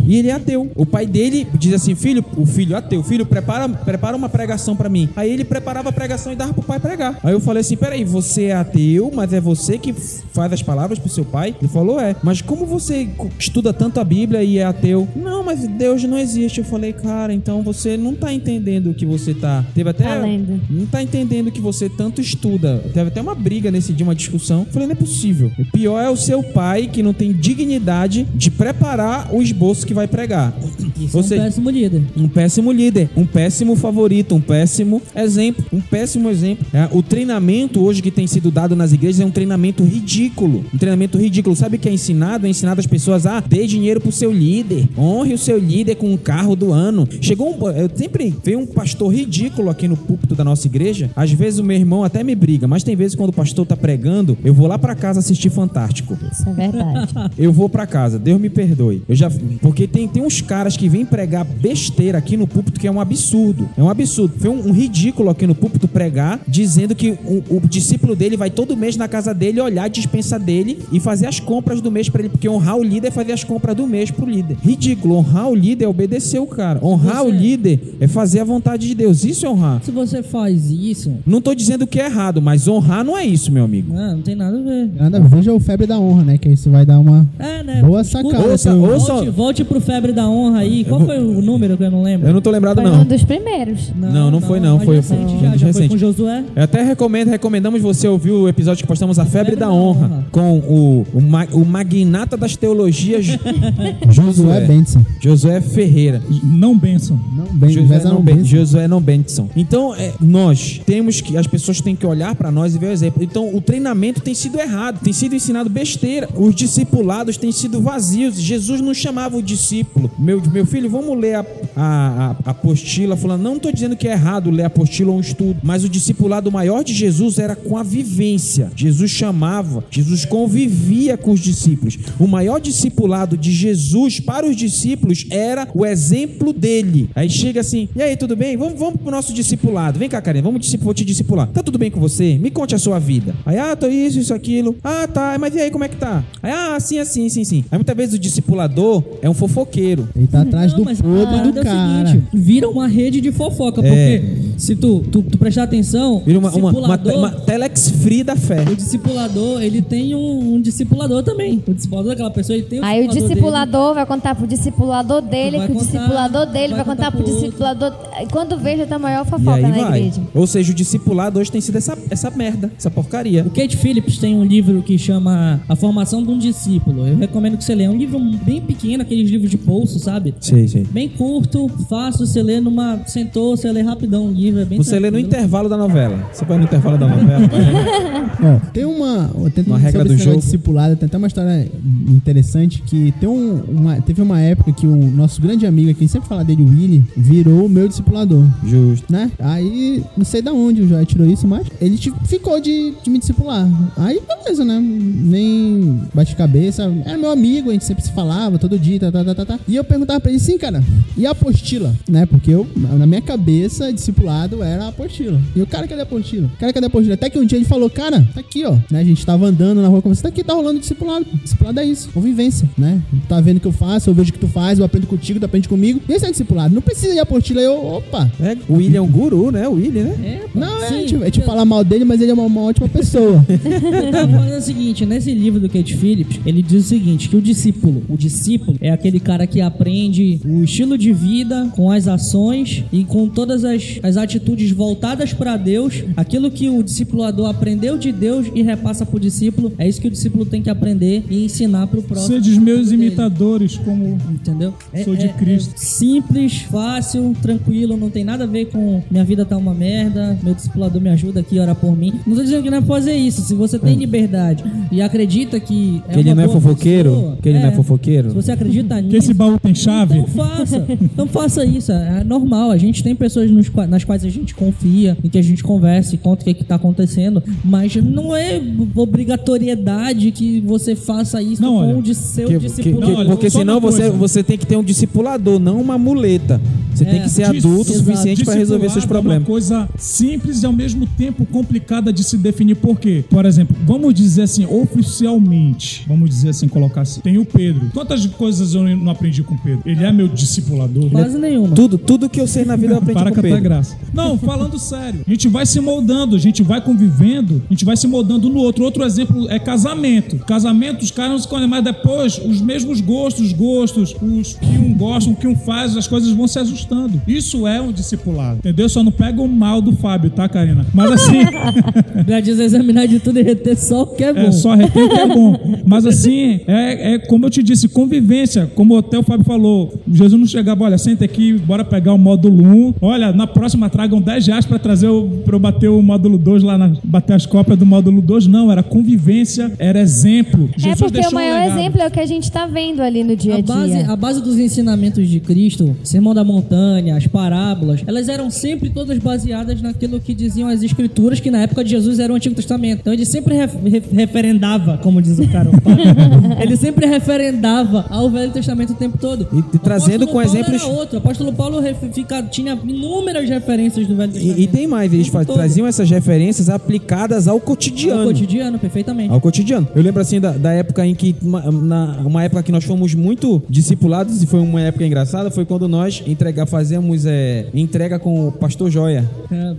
E ele é ateu. O pai dele diz assim: filho, o filho ateu, filho, prepara, prepara uma pregação pra mim. Aí ele preparava a pregação e dava pro pai pregar. Aí eu falei assim: peraí, você é ateu, mas é você que faz as palavras pro seu pai? Ele falou: é. Mas como você estuda tanto a Bíblia e é ateu? Não, mas Deus não existe. Eu falei: cara, então você não tá entendendo o que você tá. Teve até.
Tá.
Não tá entendendo que você tanto estuda. Teve até uma briga nesse dia, uma discussão. Eu falei, não é possível. O pior é o seu pai que não tem dignidade de preparar o esboço que vai pregar.
Isso
Ou
é um
seja,
péssimo líder.
um péssimo líder, um péssimo favorito, um péssimo exemplo, um péssimo exemplo. É, o treinamento hoje que tem sido dado nas igrejas é um treinamento ridículo. Um treinamento ridículo. Sabe o que é ensinado? É ensinado as pessoas a dê dinheiro pro seu líder, honre o seu líder com o carro do ano. Chegou um. Eu sempre vejo um pastor ridículo aqui no púlpito da nossa igreja. Às vezes o meu irmão até me briga, mas tem vezes quando o pastor tá pregando, eu vou lá pra casa assistir Fantástico.
Isso é verdade.
Eu vou pra casa, Deus me perdoe. Eu já porque tem, tem uns caras que vêm pregar besteira aqui no púlpito que é um absurdo. É um absurdo. Foi um, um ridículo aqui no púlpito pregar dizendo que o, o discípulo dele vai todo mês na casa dele olhar a dispensa dele e fazer as compras do mês pra ele, porque honrar o líder é fazer as compras do mês pro líder. Ridículo. Honrar o líder é obedecer o cara. Honrar o
Você-
líder é fazer a vontade de Deus. Isso é honrar.
Se você faz isso,
Não tô dizendo que é errado, mas honrar não é isso, meu amigo.
ah, não tem nada a ver.
Nada, veja o Febre da Honra, né? Que aí você vai dar uma
É, né?
boa sacada.
Ouça- ouça-
Volte, volte pro Febre da Honra aí. Qual foi o número que eu não lembro?
Eu não tô lembrado,
Foi
não.
um dos primeiros.
Não, não foi não,
mais
foi-
recente
foi
já, foi com Josué.
Eu até recomendo, recomendamos você ouvir o episódio que postamos A Febre, da, honra, com o, o, ma- o magnata das teologias
Josué Benson.
Josué Ferreira.
Não benção.
Não, ben,
Josué não,
não
Ben-. Josué não Benson. Então, é, nós temos que. As pessoas têm que olhar pra nós e ver o exemplo. Então, o treinamento tem sido errado, tem sido ensinado besteira. Os discipulados têm sido vazios. Jesus não chamava o discípulo. Meu, meu filho, vamos ler a, a, a apostila. Falando, não estou dizendo que é errado ler a apostila ou um estudo, mas o discipulado maior de Jesus era com a vivência. Jesus chamava, Jesus convivia com os discípulos. O maior discipulado de Jesus para os discípulos era o exemplo dele. Aí chega assim, e aí, tudo bem? Vamos, vamos pro nosso discipulado. Vem cá, Karen, vamos vou te discipular. Tá tudo bem com você? Me conte a sua vida. Aí, ah, tô isso, isso, aquilo. Ah, tá, mas e aí, como é que tá? Aí, ah, assim, assim, assim, sim. Aí muitas vezes o discipulador é um fofofoqueiro.
Ele tá atrás
Não,
do podre do
é o
cara.
seguinte, vira uma rede de fofoca,
É.
porque Se tu, tu, tu prestar atenção,
Vira uma, uma, uma,
discipulador-
uma telex free da fé.
o discipulador, ele tem um, um discipulador também. O discipulador daquela pessoa, ele tem um
Aí o
dele.
discipulador vai contar pro discipulador dele, que o discipulador dele
vai
vai, contar
contar
pro
pro
discipulador. E quando veja, tá maior
E
fofoca
aí
na
vai.
igreja.
Ou seja, o discipulado hoje tem sido essa, essa merda, essa porcaria.
O Kate Phillips tem um livro que chama A Formação de um Discípulo. Eu recomendo que você leia. É um livro bem pequeno, aqueles livros de bolso, sabe?
Sei, sei.
Bem curto, fácil, você lê numa. Sentou, você lê rapidão o livro, é bem
Você lê no
tranquilo.
intervalo da novela. Você vai no intervalo da novela.
Ó, tem uma. Tem
Uma regra do jogo.
de discipulado, tem até uma história interessante que tem um, uma, teve uma época que o nosso grande amigo aqui, sempre fala dele, o Willy, virou o meu discipulador.
Justo.
Né? Aí, não sei da onde o Joia tirou isso, mas ele te- ficou de, de me discipular. Aí, beleza, né? Nem bate cabeça. Era meu amigo, a gente sempre se falava todo dia, tá, tá, tá, tá, tá. E eu perguntava pra ele, sim, cara, e a apostila? Né? Porque eu, na minha cabeça, discipulado era a apostila. E o cara, cadê a apostila? O cara, cadê a apostila? Até que um dia ele falou, cara, tá aqui, ó. Né? A gente tava andando na rua, conversando, tá aqui, tá rolando discipulado. Discipulado é isso, convivência, né? Tu tá vendo o que eu faço, eu vejo o que tu faz, eu aprendo contigo, tu aprende comigo. Esse é discipulado. Não precisa de apostila. Eu, opa,
É, o William é um guru, né? O William, né?
É,
não, é,
sim,
tipo, é tipo falar mal dele, mas ele é uma, uma ótima pessoa.
Eu tava falando o seguinte, nesse livro do Kate Phillips, ele diz o seguinte, que o discípulo, o discípulo é aquele cara que aprende o estilo de vida com as ações e com todas as, as atitudes voltadas para Deus, aquilo que o discipulador aprendeu de Deus e repassa pro discípulo, é isso que o discípulo tem que aprender e ensinar pro próximo.
Sedes meus
dele.
imitadores, como
Entendeu?
Sou de Cristo.
simples, fácil, tranquilo, não tem nada a ver com minha vida tá uma merda, meu discipulador me ajuda aqui, ora por mim. Não tô dizendo que não é fazer isso. Se você tem liberdade e acredita que. É
Que ele não é fofoqueiro?
pessoa,
Que ele não é fofoqueiro?
Se você acredita nisso.
Que esse baú tem chave.
Então faça, então faça isso, é normal. A gente tem pessoas nos nas quais a gente confia, em que a gente conversa e conta o que, que tá acontecendo, mas não é obrigatoriedade que você faça isso
Não,
com
olha,
o de seu
Que- que-
discípulo.
que-
Não, olha,
porque senão você, você tem que ter um discipulador, não uma muleta. Você tem
É,
que ser
Dis-
adulto o suficiente para resolver seus problemas.
É uma coisa simples e ao mesmo tempo complicada de se definir. Por quê? Por exemplo, vamos dizer assim, oficialmente, vamos dizer assim, colocar assim. Tem o Pedro. Quantas coisas eu não aprendi com o Pedro? Ele é meu discipulador.
Quase nenhuma.
Tudo, tudo que eu sei na vida eu aprendi
Para
com o Pedro.
graça. Não, falando sério. A gente vai se moldando, a gente vai convivendo, a gente vai se moldando no outro. Outro exemplo é casamento. Casamento, os caras não se conhecem, mas depois os mesmos gostos, gostos, os que um gosta, o que um faz, as coisas vão se ajustando. Isso é um discipulado, entendeu? Só não pega o mal do Fábio, tá, Karina? Mas assim,
Já diz examinar de tudo e reter só o que é bom.
é só reter o que é bom. Mas assim, é, é como eu te disse, convivência. Como até o Fábio falou, Jesus não chegava, olha, senta aqui, bora pegar o módulo 1. Olha, na próxima tragam 10 reais pra trazer o, pra eu bater o módulo 2 lá, na, bater as cópias do módulo 2. Não, era convivência, era exemplo.
É
Jesus
porque
deixou
o maior
um
exemplo é o que a gente tá vendo ali no dia a
A base,
dia.
a base dos ensinamentos de Cristo, Sermão da Montanha, as parábolas, elas eram sempre todas baseadas naquilo que diziam as escrituras, que na época de Jesus era o Antigo Testamento. Então ele sempre ref- ref- referendava, como diz o cara, o padre. ele sempre referendava ao Velho Testamento o tempo todo.
E- e trazendo com
Paulo
exemplos-
Era outro. O apóstolo Paulo fica- tinha inúmeras referências do Velho Testamento.
E, e tem mais, eles
O
fa-
tempo todo.
traziam essas referências aplicadas ao
Ao
cotidiano.
cotidiano, perfeitamente.
Ao cotidiano. Eu lembro assim da, da época em que, uma, na, uma época que nós fomos muito discipulados e foi uma época engraçada, foi quando nós entrega, fazíamos é, entrega com o pastor Joia.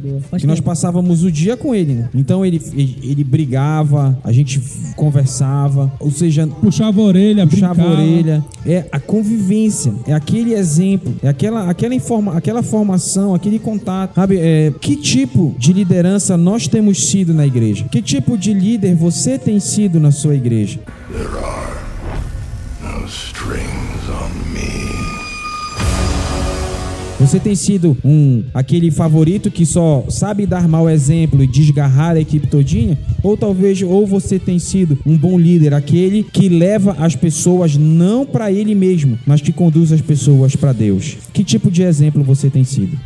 Boa. Faz
Que nós passávamos o dia com ele. né? Então ele, ele, ele brigava, a gente conversava, ou seja,
Puxava a orelha,
puxava
brincava.
a orelha. É a convivência, é aquele exemplo, é aquela, aquela, informa, aquela formação, aquele contato. Sabe, é, que tipo de liderança nós temos sido na igreja? Que tipo de líder você tem sido na sua igreja?
There are no strings
Você tem sido um aquele favorito que só sabe dar mau exemplo e desgarrar a equipe todinha? Ou talvez ou você tem sido um bom líder, aquele que leva as pessoas não para ele mesmo, mas que conduz as pessoas para Deus? Que tipo de exemplo você tem sido?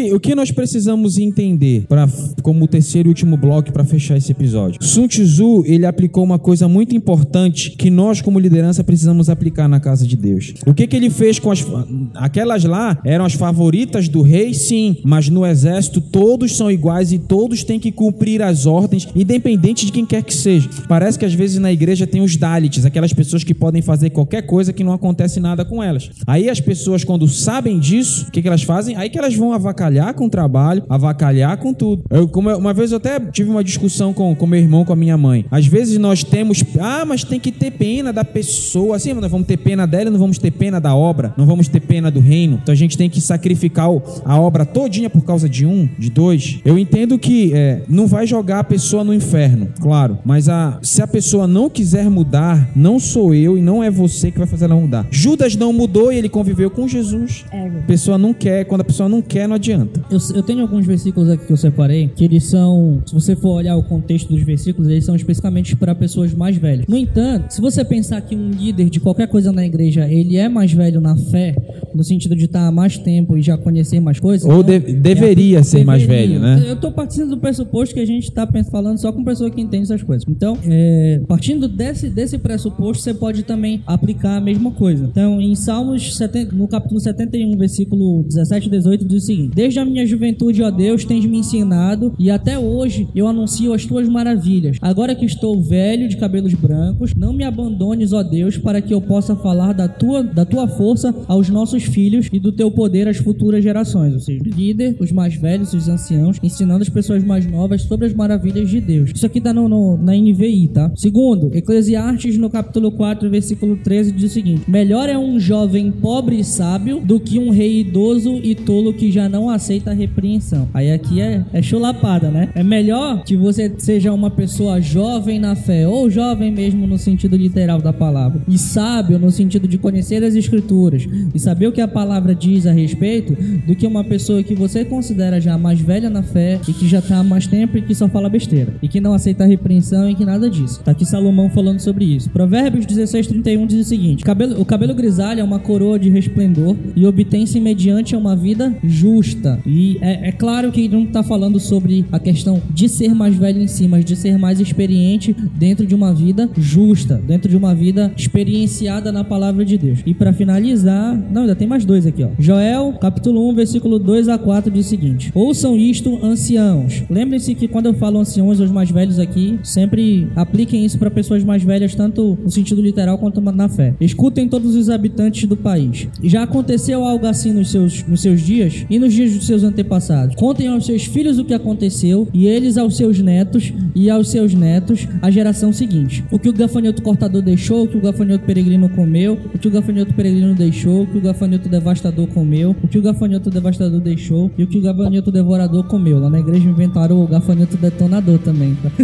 Que, o que nós precisamos entender para como o terceiro e último bloco para fechar esse episódio? Sun Tzu, ele aplicou uma coisa muito importante que nós como liderança precisamos aplicar na casa de Deus. O que que ele fez com as aquelas lá eram as favoritas do rei, sim, mas no exército todos são iguais e todos têm que cumprir as ordens, independente de quem quer que seja. Parece que às vezes na igreja tem os Dalits, aquelas pessoas que podem fazer qualquer coisa que não acontece nada com elas. Aí as pessoas, quando sabem disso, o que, que elas fazem? Aí que elas vão avacalhar com o trabalho, avacalhar com tudo. Eu, como eu- uma vez eu até tive uma discussão com, com meu irmão, com a minha mãe. Às vezes nós temos, ah, mas tem que ter pena da pessoa. Assim, mas nós vamos ter pena dela não vamos ter pena da obra, não vamos ter pena do reino. Então a gente tem que sacrificar a obra todinha por causa de um, de dois. Eu entendo que é, não vai jogar a pessoa no inferno, claro. Mas a, se a pessoa não quiser mudar, não sou eu e não é você que vai fazer ela mudar. Judas não mudou e ele conviveu com Jesus.
É,
A pessoa não quer, quando a pessoa não quer, não adianta.
Eu, eu tenho alguns versículos aqui que eu separei, que eles são, se você for olhar o contexto dos versículos, eles são especificamente para pessoas mais velhas. No entanto, se você pensar que um líder de qualquer coisa na igreja, ele é mais velho na fé, no sentido de estar há mais tempo e já conhecer mais coisas.
Ou
então,
de- deveria ser mais
deveria.
velho, né?
Eu tô partindo do pressuposto que a gente tá pens- falando só com pessoa que entende essas coisas. Então, é, partindo desse, desse pressuposto, você pode também aplicar a mesma coisa. Então, em Salmos 70, no capítulo 71, versículo 17 e 18, diz o seguinte: Desde a minha juventude, ó Deus, tens me ensinado, e até hoje eu anuncio as tuas maravilhas. Agora que estou velho, de cabelos brancos, não me abandones, ó Deus, para que eu possa falar da tua, da tua força aos nossos filhos e do teu poder às futuras gerações. Ou seja, líder, os mais velhos, os anciãos, ensinando as pessoas mais novas sobre as maravilhas de Deus. Isso aqui tá no, no- na NVI, tá? Segundo, Eclesiastes, no capítulo 4, versículo 13, diz o seguinte: Melhor é um jovem pobre e sábio do que um rei idoso e tolo que já não aceita a repreensão. Aí aqui é, é chulapada, né? É melhor que você seja uma pessoa jovem na fé, ou jovem mesmo no sentido literal da palavra, e sábio no sentido de conhecer as escrituras e saber o que a palavra diz a respeito, do que uma pessoa que você considera já mais velha na fé e que já tá há mais tempo e que só fala besteira e que não aceita a repreensão e que nada disso. Tá aqui Salomão falando sobre isso. Provérbios 16, 31 diz o seguinte: "Cabelo- O cabelo grisalho é uma coroa de resplendor e obtém-se mediante uma vida justa. E é, é claro que não tá falando sobre a questão de ser mais velho em si, mas de ser mais experiente dentro de uma vida justa, dentro de uma vida experienciada na palavra de Deus. E para finalizar, não, ainda tem mais dois aqui, ó. Joel, capítulo 1, versículo 2 a 4 diz o seguinte: Ouçam isto, anciãos. Lembrem-se que quando eu falo anciãos, os mais velhos aqui, sempre apliquem isso para pessoas mais velhas, tanto no sentido literal quanto na fé. Escutem todos os habitantes do país. Já aconteceu algo assim nos seus, nos seus dias e nos dias dos seus antepassados. Contem aos seus filhos o que aconteceu e eles aos seus netos e aos seus netos a geração seguinte. O que o gafanhoto cortador deixou, o que o gafanhoto peregrino comeu, o que o gafanhoto peregrino deixou, o que o gafanhoto devastador comeu, o que o gafanhoto devastador deixou e o que o gafanhoto devorador comeu. Lá na igreja inventaram o gafanhoto detonador também. Tá?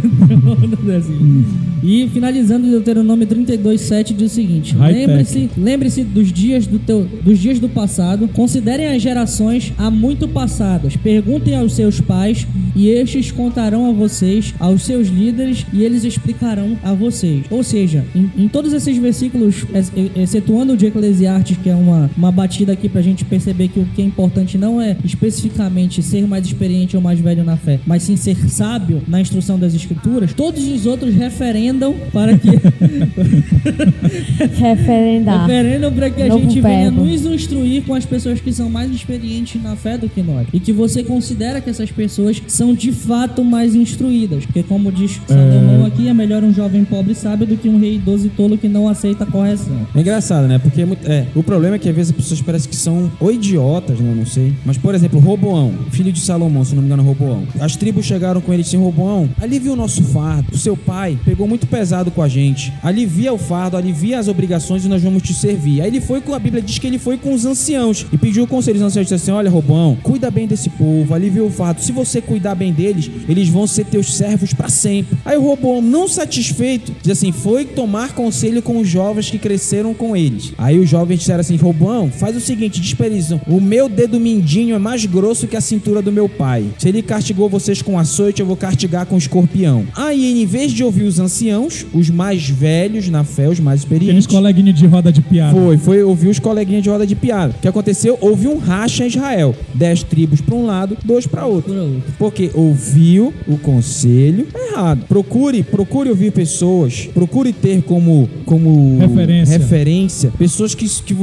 E finalizando Deuteronômio 32, 7 diz o seguinte. Lembre-se Lembre-se dos dias do teu, dos dias do passado. Considerem as gerações há muito passadas. Perguntem aos seus pais e estes contarão a vocês, aos seus líderes e eles explicarão a vocês. Ou seja, em, em todos esses versículos, ex- excetuando o de Eclesiastes, que é uma, uma batida aqui pra gente perceber que o que é importante não é especificamente ser mais experiente ou mais velho na fé, mas sim ser sábio na instrução das escrituras. Todos os outros referendam para que
Referendar.
Referendam para que a
Novo
gente venha nos instruir com as pessoas que são mais experientes na fé do que nós. E que você considera que essas pessoas são de fato mais instruídas. Porque, como diz Salomão aqui, é melhor um jovem pobre sábio do que um rei idoso e tolo que não aceita a correção.
É engraçado, né? Porque é muito- é, o problema é que às vezes as pessoas parecem que são ou idiotas, né? Eu não sei. Mas, por exemplo, Roboão, filho de Salomão, se não me engano, Roboão. As tribos chegaram com ele e disseram: Roboão, alivia o nosso fardo. O seu pai pegou muito pesado com a gente. Alivia o fardo, alivia as obrigações e nós vamos te servir. Aí ele foi com, a Bíblia diz que ele foi com os anciãos e pediu o conselho. Os anciãos disseram assim: Olha, Cuida bem desse povo, alivia o fardo. Se você cuidar bem deles, eles vão ser teus servos para sempre. Aí o Roboão, não satisfeito, diz assim: foi tomar conselho com os jovens que cresceram com eles. Aí os jovens disseram assim: Roboão, faz o seguinte, desperizam. O meu dedo mindinho é mais grosso que a cintura do meu pai. Se ele castigou vocês com açoite, eu vou castigar com escorpião. Aí, em vez de ouvir os anciãos, os mais velhos na fé, os mais
Aqueles
experientes,
coleguinhas de roda de piada.
foi, foi ouvir os coleguinhas de roda de piada. O que aconteceu? Houve um racha em Israel. Dez tribos para um lado, dois para outro.
Por outro.
Porque ouviu o conselho errado. Procure, procure ouvir pessoas, procure ter como, como
Referência.
referência pessoas que, que,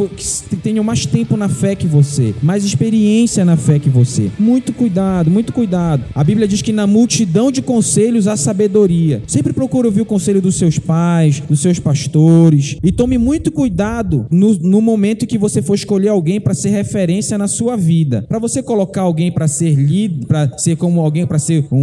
que tenham mais tempo na fé que você, mais experiência na fé que você. Muito cuidado, muito cuidado. A Bíblia diz que na multidão de conselhos há sabedoria. Sempre procure ouvir o conselho dos seus pais, dos seus pastores e tome muito cuidado no, no momento que você for escolher alguém para ser referência na sua vida. Para você colocar alguém para ser líder, para ser como alguém para ser um,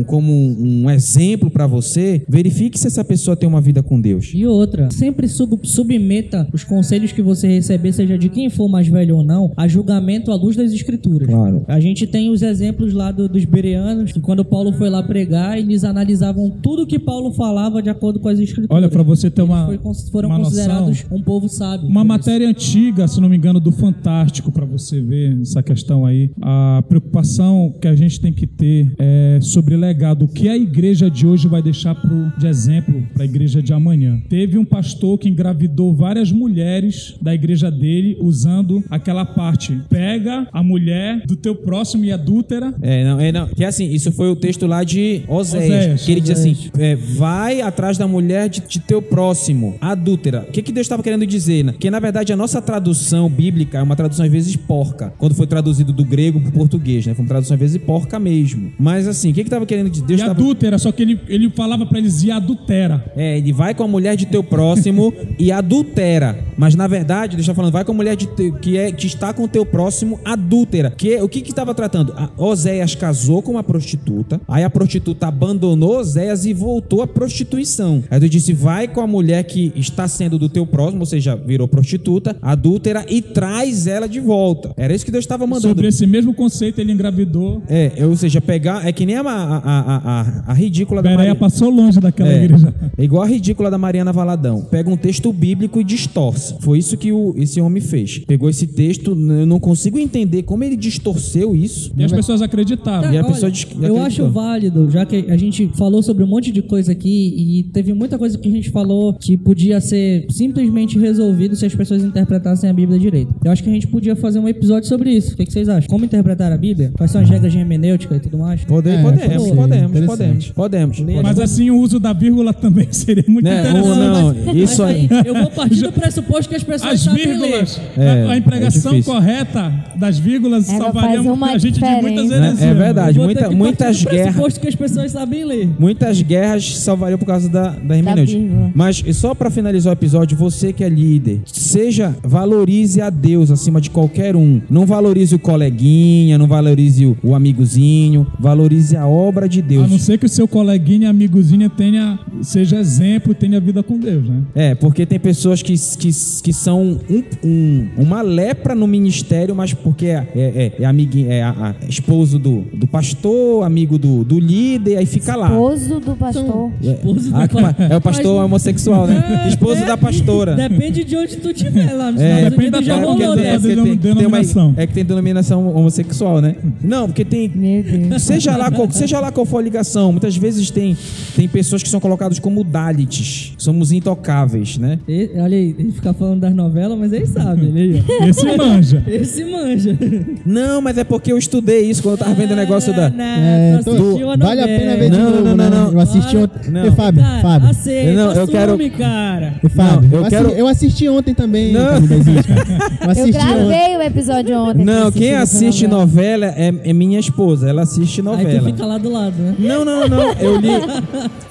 um- como um, exemplo para você, verifique se essa pessoa tem uma vida com Deus.
E outra, sempre sub- submeta os conselhos que você receber, seja de quem for mais velho ou não, a julgamento à luz das escrituras.
Claro.
A gente tem os exemplos lá do- dos bereanos, que quando Paulo foi lá pregar, eles analisavam tudo que Paulo falava de acordo com as escrituras.
Olha, pra você ter
Eles
uma-
foi foram
uma
considerados
noção,
um povo sábio.
Uma
por isso.
matéria antiga, se não me engano, do Fantástico, para você ver essa questão aí. A preocupação que a gente tem que ter é sobre legado. O que a igreja de hoje vai deixar pro, de exemplo para a igreja de amanhã. Teve um pastor que engravidou várias mulheres da igreja dele usando aquela parte. Pega a mulher do teu próximo e adúltera.
É, não, é, não. Que assim, isso foi o texto lá de Oséias.
Oséias,
que ele diz assim: é, vai atrás da mulher de, de teu próximo, adúltera. O que, que Deus estava querendo dizer? Né? Que na verdade a nossa tradução bíblica é uma tradução às vezes porca. Quando foi traduzido do grego para o português, né? Foi uma tradução às vezes porca mesmo. Mas assim, o que, que estava querendo dizer? Deus
E
estava.
adúltera, só que ele, ele falava para eles e adultera.
É, ele vai com a mulher de teu próximo e adultera. Mas na verdade, Deus está falando, vai com a mulher de teu- que, é, que está com teu próximo adúltera. Que, o que que estava tratando? A Oséias casou com uma prostituta, aí a prostituta abandonou Oséias e voltou à prostituição. Aí Deus disse, vai com a mulher que está sendo do teu próximo, ou seja, virou prostituta, adúltera, e traz ela de volta. Era isso que Deus estava mandando.
Sobre esse mesmo conceito, ele engravidou.
É, ou seja, pegar. É que nem a, a, a, a, a ridícula da
Bereia
Maria.
passou longe daquela
É,
igreja.
é igual a ridícula da Mariana Valadão. Pega um texto bíblico e distorce. Foi isso que o, esse homem fez. Pegou esse texto, eu não consigo entender como ele distorceu isso.
E as pessoas acreditaram.
E a
Olha,
pessoa
eu acho válido, já que a gente falou sobre um monte de coisa aqui e teve muita coisa que a gente falou que podia ser simplesmente resolvido se as pessoas interpretassem a Bíblia direito. Eu acho que a gente podia fazer um episódio sobre isso. O que, que vocês acham? Como interpretar a Bíblia? Quais são as regras de hermenêutica e tudo mais?
Pode-
É,
podemos, podemos, podemos, podemos, podemos.
Mas assim, o uso da vírgula também seria muito
Né,
interessante.
não, isso
Mas
aí.
Eu vou partir do pressuposto que as pessoas
As
sabem
vírgulas,
ler.
É,
a, a empregação
é
correta das vírgulas
Ela
salvaria a gente de muitas heresias.
É verdade.
Eu vou
muita- muitas guerras.
pressuposto que as pessoas sabem ler.
Muitas guerras salvariam por causa da, da hermenêutica.
vírgula.
Mas só pra finalizar o episódio, você que é líder, seja, valorize a Deus acima de qualquer um. Não valorize o coleguinha, não valorize o, o amigozinho, valorize a obra de
A
Deus.
não ser que o seu coleguinha, amigozinha, tenha, seja exemplo, tenha vida com Deus, né?
É, porque tem pessoas que, que, que são um- um- uma lepra no ministério, mas porque é, é, é, amiguinho, é a, a- esposo do, do pastor, amigo do, do líder, aí fica lá.
Esposo do pastor.
Esposo do
Ah,
pa-
é o pastor
Mas-
homossexual, né?
É,
Esposo
é,
da pastora.
Depende de onde tu tiver lá nos
É,
Estados
depende
Unidos
da
já rolou dessa.
porque- tem- denominação.
uma, é que tem denominação homossexual, né? Não, porque tem.
Meu Deus.
Seja lá, qual, seja lá qual for a ligação, muitas vezes tem, tem pessoas que são colocadas como Dalits. Somos intocáveis, né?
E- olha aí, ele fica falando das novelas, mas ele sabe, ele
Esse manja.
Esse manja.
Não, mas é porque eu estudei isso quando eu tava vendo o negócio da.
Não,
É,
assistiu a
vale a pena ver de
Não,
novo,
não, não,
né?
não.
Eu assisti ontem.
não.
E Fábio,
Cara,
Fábio.
aceita,
Não, eu quero-
assume, cara.
E Fábio,
eu
eu,
quero-
assisti, eu assisti ontem também,
Não.
Eu
Eu
assisti ontem.
gravei o episódio ontem.
Não, quem assiste novela é, é minha esposa. Ela assiste
Aí tu
novela.
fica lá do lado, né?
Não, não, não. Eu li,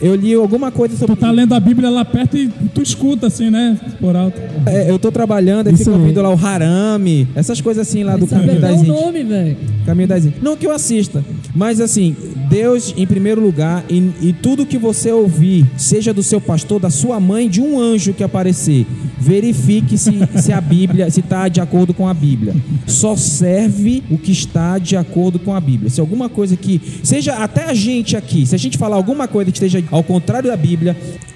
eu li alguma coisa sobre.
Tu tá lendo a Bíblia lá perto e tu escuta assim, né? Por alto.
É, eu tô trabalhando e fico ouvindo lá o Harame, essas coisas assim lá do
Sabe
Caminho
até
das
o
Índias.
nome, velho.
Caminho das Índias. Não que eu assista, mas assim, Deus em primeiro lugar e, e tudo que você ouvir, seja do seu pastor, da sua mãe, de um anjo que aparecer, verifique se, se a Bíblia, se está de acordo com a Bíblia. Só serve o que está de acordo com a Bíblia. Se alguma coisa que, seja até a gente aqui, se a gente falar alguma coisa que esteja ao contrário da Bíblia,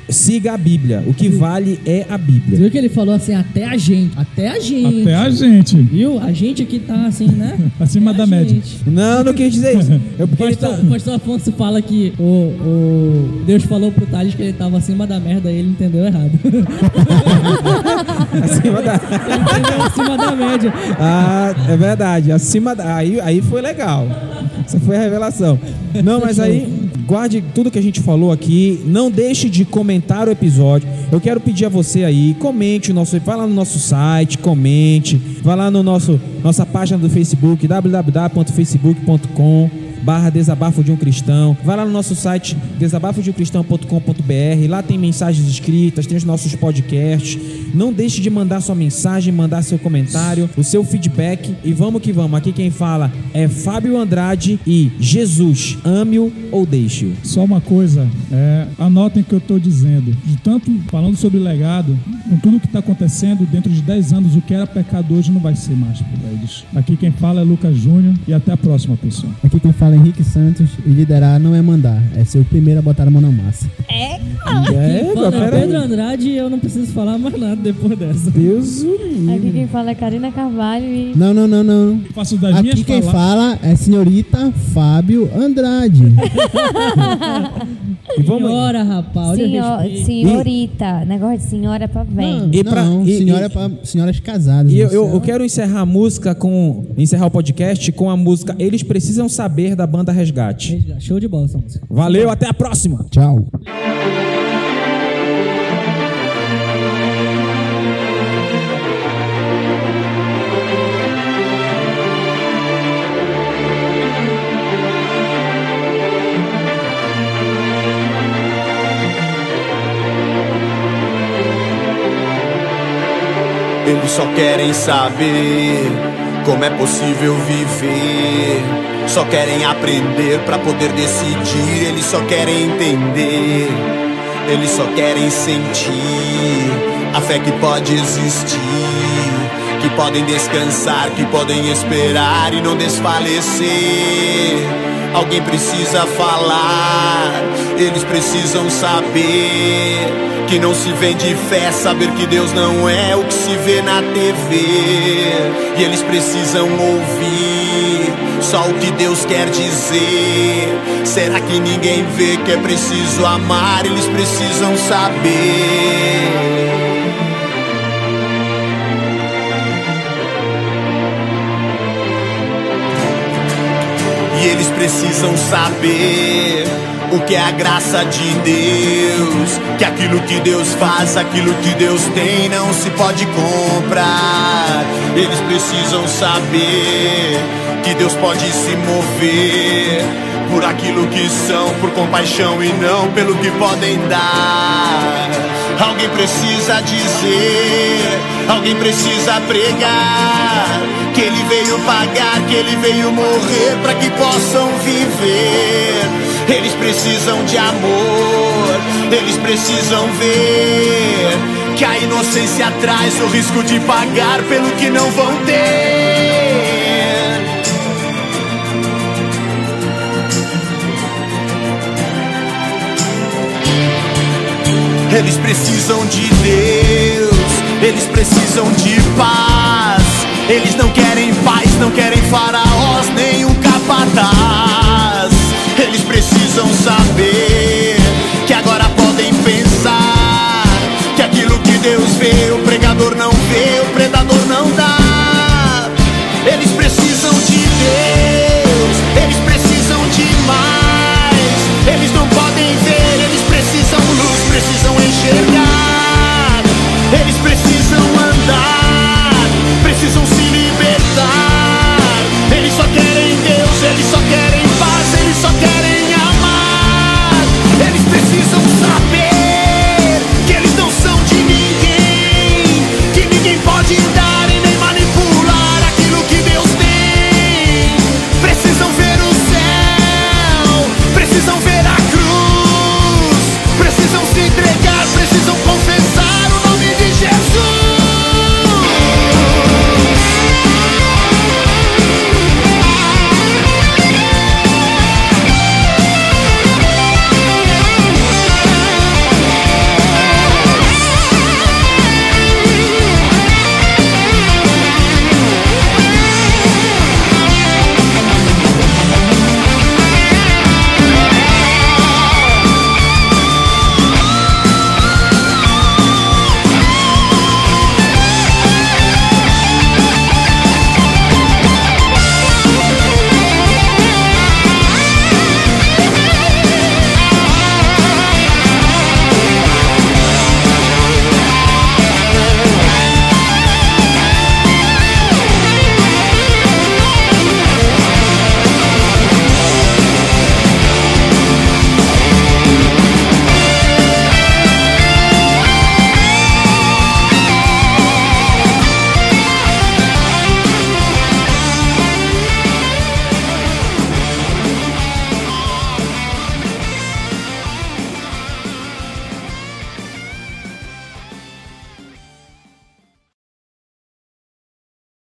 siga a Bíblia. O que vale é a Bíblia.
Viu que ele falou assim, até a gente. Até a gente.
Até a gente.
Viu? A gente aqui tá assim, né?
Acima
Até
da média.
gente.
Não, não quis dizer isso. Eu, porque
pastor,
tá-
o pastor Afonso fala que o, o Deus falou pro Thales que ele tava acima da merda e ele entendeu errado.
acima da-
ele entendeu acima da média.
Ah, é verdade. Acima da... aí, aí foi legal. Essa foi a revelação. Não, mas aí guarde tudo que a gente falou aqui. Não deixe de comentar o episódio. Eu quero pedir a você aí, comente o nosso, vai lá no nosso site, comente, vai lá no nosso nossa página do Facebook www.facebook.com barra desabafo de um cristão. Vai lá no nosso site desabafodeumcristão.com.br. Lá tem mensagens escritas, tem os nossos podcasts. Não deixe de mandar sua mensagem, mandar seu comentário, o seu feedback e vamos que vamos. Aqui quem fala é Fábio Andrade e Jesus, ame-o ou deixe-o.
Só uma coisa, é, anotem o que eu estou dizendo. De tanto falando sobre legado, com tudo que está acontecendo, dentro de 10 anos, o que era pecado hoje não vai ser mais para eles. Aqui quem fala é Lucas Júnior e até a próxima, pessoal.
Aqui quem fala é Henrique Santos e liderar não é mandar, é ser o primeiro a botar a mão na massa.
É,
Fala,
pera aí.
Pedro Andrade e eu não preciso falar mais nada depois dessa.
Deus o livre.
Aqui quem fala é Karina Carvalho e.
Não, não, não, não.
Eu faço das minhas
Aqui quem
palavras.
fala é senhorita Fábio Andrade.
E vamos
Senhora, rapaz,
Senhor, senhorita. Negócio de senhora é pra velho.
Não,
E pra-
não,
e-
senhora
e-
é pra senhoras casadas.
E eu, eu- eu quero encerrar a música com. Encerrar o podcast com a música Eles Precisam Saber da banda Resgate.
Show de bola essa música.
Valeu, até a próxima!
Tchau.
Eles só querem saber como é possível viver. Só querem aprender pra poder decidir. Eles só querem entender. Eles só querem sentir a fé que pode existir. Que podem descansar, que podem esperar e não desfalecer. Alguém precisa falar, eles precisam saber que não se vende fé, saber que Deus não é o que se vê na TV. E eles precisam ouvir só o que Deus quer dizer. Será que ninguém vê que é preciso amar? Eles precisam saber. E eles precisam saber o que é a graça de Deus. Que aquilo que Deus faz, aquilo que Deus tem, não se pode comprar. Eles precisam saber que Deus pode se mover por aquilo que são, por compaixão e não pelo que podem dar. Alguém precisa dizer, alguém precisa pregar que ele veio pagar, que ele veio morrer para que possam viver. Eles precisam de amor, eles precisam ver que a inocência traz o risco de pagar pelo que não vão ter. Eles precisam de Deus, eles precisam de paz. Eles não querem paz, não querem faraós, nem um capataz. Eles precisam precisam saber que agora podem pensar que aquilo que Deus veio pregar.